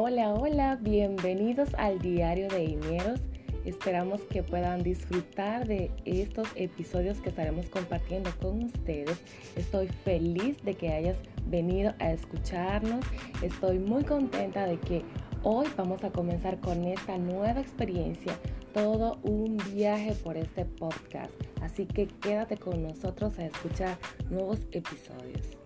Hola, hola, bienvenidos al diario de Inieros. Esperamos que puedan disfrutar de estos episodios que estaremos compartiendo con ustedes. Estoy feliz de que hayas venido a escucharnos. Estoy muy contenta de que hoy vamos a comenzar con esta nueva experiencia, todo un viaje por este podcast. Así que quédate con nosotros a escuchar nuevos episodios.